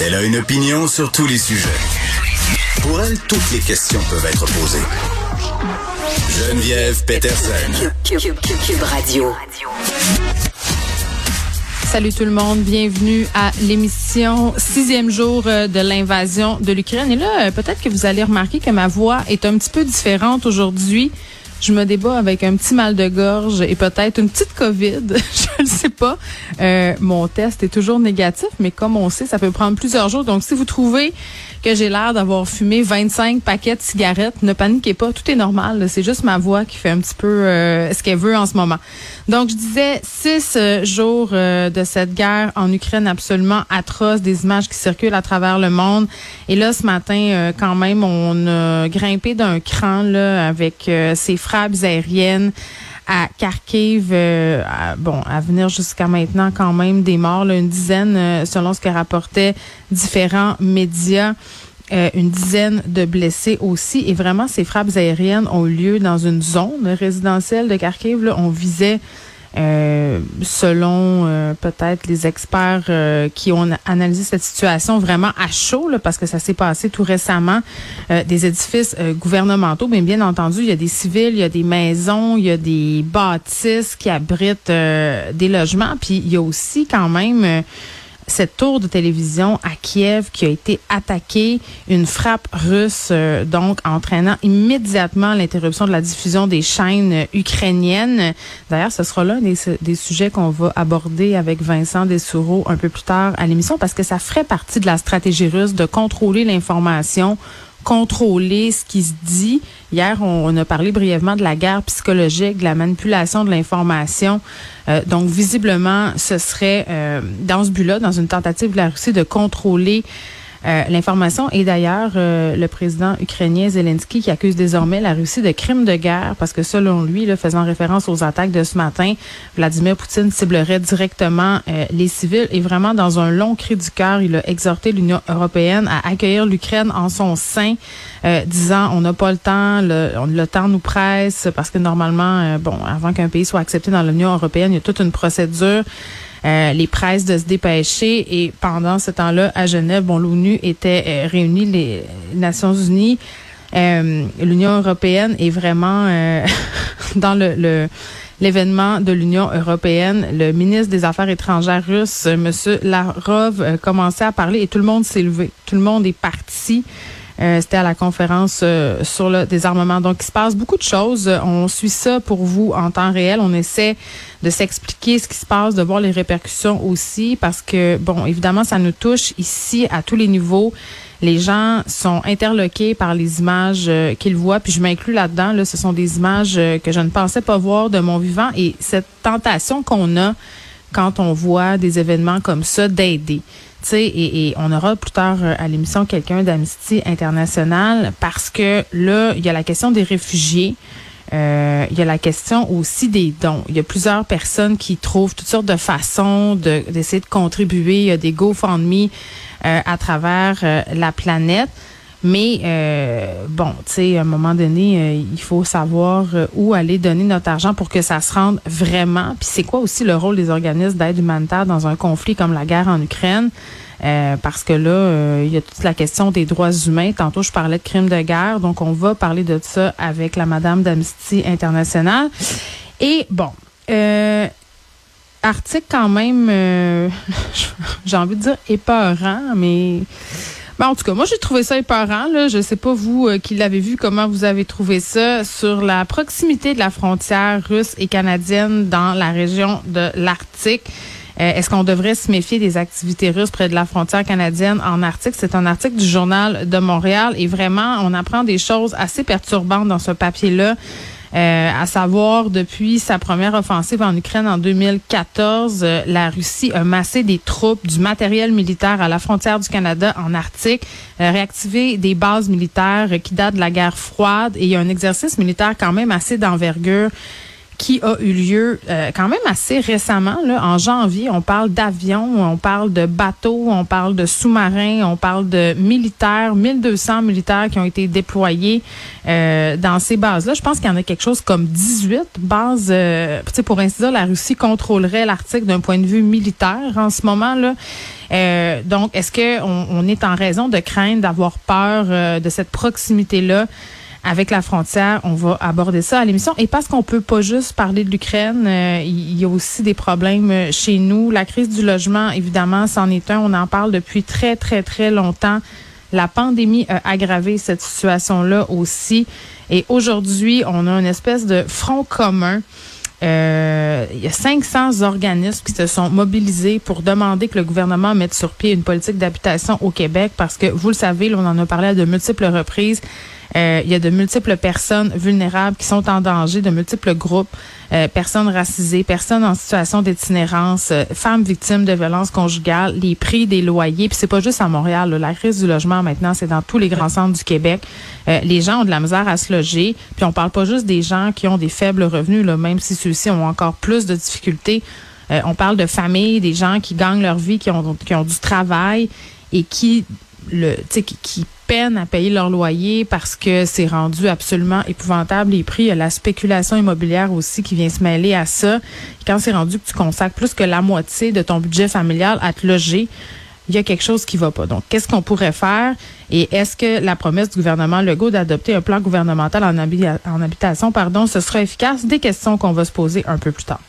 Elle a une opinion sur tous les sujets. Pour elle, toutes les questions peuvent être posées. Geneviève Peterson. Cube, Radio. Salut tout le monde, bienvenue à l'émission sixième jour euh, de l'invasion de l'Ukraine. Et là, euh, peut-être que vous allez remarquer que ma voix est un petit peu différente aujourd'hui. Je me débat avec un petit mal de gorge et peut-être une petite COVID. je ne sais pas. Euh, mon test est toujours négatif, mais comme on sait, ça peut prendre plusieurs jours. Donc, si vous trouvez que j'ai l'air d'avoir fumé 25 paquets de cigarettes. Ne paniquez pas, tout est normal. C'est juste ma voix qui fait un petit peu euh, ce qu'elle veut en ce moment. Donc, je disais six euh, jours euh, de cette guerre en Ukraine absolument atroce, des images qui circulent à travers le monde. Et là, ce matin, quand même, on a grimpé d'un cran là avec ces frappes aériennes à Kharkiv, bon, à venir jusqu'à maintenant quand même des morts, une dizaine selon ce que rapportaient différents médias. Euh, une dizaine de blessés aussi. Et vraiment, ces frappes aériennes ont eu lieu dans une zone résidentielle de Kharkiv. Là, on visait, euh, selon euh, peut-être les experts qui ont analysé cette situation vraiment à chaud, parce que ça s'est passé tout récemment, des édifices gouvernementaux. Mais bien entendu, il y a des civils, il y a des maisons, il y a des bâtisses qui abritent des logements. Puis il y a aussi quand même cette tour de télévision à Kiev qui a été attaquée, une frappe russe, euh, donc entraînant immédiatement l'interruption de la diffusion des chaînes ukrainiennes. D'ailleurs, ce sera des, des, sujets qu'on va aborder avec Vincent Dessoureau un peu plus tard à l'émission parce que ça ferait partie de la stratégie russe de contrôler l'information contrôler ce qui se dit. Hier, on, a parlé brièvement de la guerre psychologique, de la manipulation de l'information. Euh, donc, visiblement, ce serait euh, dans ce but-là, dans une tentative de la Russie de contrôler euh, l'information est d'ailleurs euh, le président ukrainien Zelensky qui accuse désormais la Russie de crimes de guerre parce que selon lui, là, faisant référence aux attaques de ce matin, Vladimir Poutine ciblerait directement euh, les civils et vraiment dans un long cri du cœur, il a exhorté l'Union européenne à accueillir l'Ukraine en son sein, disant on n'a pas le temps, le, le, temps nous presse parce que normalement, bon, avant qu'un pays soit accepté dans l'Union européenne, il y a toute une procédure. Euh, les presses de se dépêcher. Et pendant ce temps-là, à Genève, bon, l'ONU était euh, réunie, les Nations Unies, euh, l'Union européenne est vraiment dans le, l'événement de l'Union européenne. Le ministre des Affaires étrangères russe, M. Larov, commençait à parler et tout le monde s'est levé. Tout le monde est parti. Euh, c'était à la conférence euh, sur le désarmement. Donc, il se passe beaucoup de choses. On suit ça pour vous en temps réel. On essaie de s'expliquer ce qui se passe, de voir les répercussions aussi, parce que, bon, évidemment, ça nous touche ici à tous les niveaux. Les gens sont interloqués par les images euh, qu'ils voient, puis je m'inclus là-dedans. Là, ce sont des images que je ne pensais pas voir de mon vivant et cette tentation qu'on a quand on voit des événements comme ça d'aider. Et, et, on aura plus tard euh, à l'émission quelqu'un d'Amnesty International parce que là, il y a la question des réfugiés. Euh, il y a la question aussi des dons. Il y a plusieurs personnes qui trouvent toutes sortes de façons d'essayer de, contribuer. Il y a des GoFundMe euh, à travers euh, la planète. Mais euh, bon, tu sais, à un moment donné, euh, il faut savoir euh, où aller donner notre argent pour que ça se rende vraiment. Puis c'est quoi aussi le rôle des organismes d'aide humanitaire dans un conflit comme la guerre en Ukraine? parce que là, il y a toute la question des droits humains. Tantôt, je parlais de crimes de guerre, donc on va parler de ça avec la Madame d'Amnesty International. Et bon, article quand même, j'ai envie de dire épeurant, mais ben, en tout cas, moi, j'ai trouvé ça épeurant. Là. Je sais pas, vous euh, qui l'avez vu, comment vous avez trouvé ça sur la proximité de la frontière russe et canadienne dans la région de l'Arctique. Euh, est-ce qu'on devrait se méfier des activités russes près de la frontière canadienne en Arctique? C'est un article du Journal de Montréal et vraiment, on apprend des choses assez perturbantes dans ce papier-là. Euh, à savoir, depuis sa première offensive en Ukraine en 2014, euh, la Russie a massé des troupes, du matériel militaire à la frontière du Canada en Arctique, euh, réactivé des bases militaires qui datent de la guerre froide. Et un exercice militaire quand même assez d'envergure qui a eu lieu euh, quand même assez récemment. Là, en janvier, on parle d'avions, on parle de bateaux, on parle de sous-marins, on parle de militaires, 1200 militaires qui ont été déployés euh, dans ces bases-là. Je pense qu'il y en a quelque chose comme 18 bases. Euh, pour ainsi dire, la Russie contrôlerait l'Arctique d'un point de vue militaire en ce moment. là. Euh, donc, est-ce qu'on on est en raison de craindre d'avoir peur de cette proximité-là? Avec la frontière. On va aborder ça à l'émission. Et parce qu'on peut pas juste parler de l'Ukraine, euh, il y a aussi des problèmes euh, chez nous. La crise du logement, évidemment, c'en est un. On en parle depuis très, très, très longtemps. La pandémie a aggravé cette situation-là aussi. Et aujourd'hui, on a une espèce de front commun. Euh, il y a 500 organismes qui se sont mobilisés pour demander que le gouvernement mette sur pied une politique d'habitation au Québec parce que, vous le savez, on en a parlé à de multiples reprises. Euh, il y a de multiples personnes vulnérables qui sont en danger, de multiples groupes, euh, personnes racisées, personnes en situation d'itinérance, euh, femmes victimes de violences conjugales, les prix des loyers. Puis c'est pas juste à Montréal. la crise du logement maintenant, c'est dans tous les grands centres du Québec. les gens ont de la misère à se loger. Puis on parle pas juste des gens qui ont des faibles revenus, même si ceux-ci ont encore plus de difficultés. on parle de familles, des gens qui gagnent leur vie, qui ont du travail et qui le, qui, qui peinent à payer leur loyer parce que c'est rendu absolument épouvantable les prix. Il y a la spéculation immobilière aussi qui vient se mêler à ça. Quand c'est rendu que tu consacres plus que la moitié de ton budget familial à te loger, il y a quelque chose qui va pas. Donc, qu'est-ce qu'on pourrait faire? Et est-ce que la promesse du gouvernement Legault d'adopter un plan gouvernemental en, en habitation, pardon, ce sera efficace? Des questions qu'on va se poser un peu plus tard.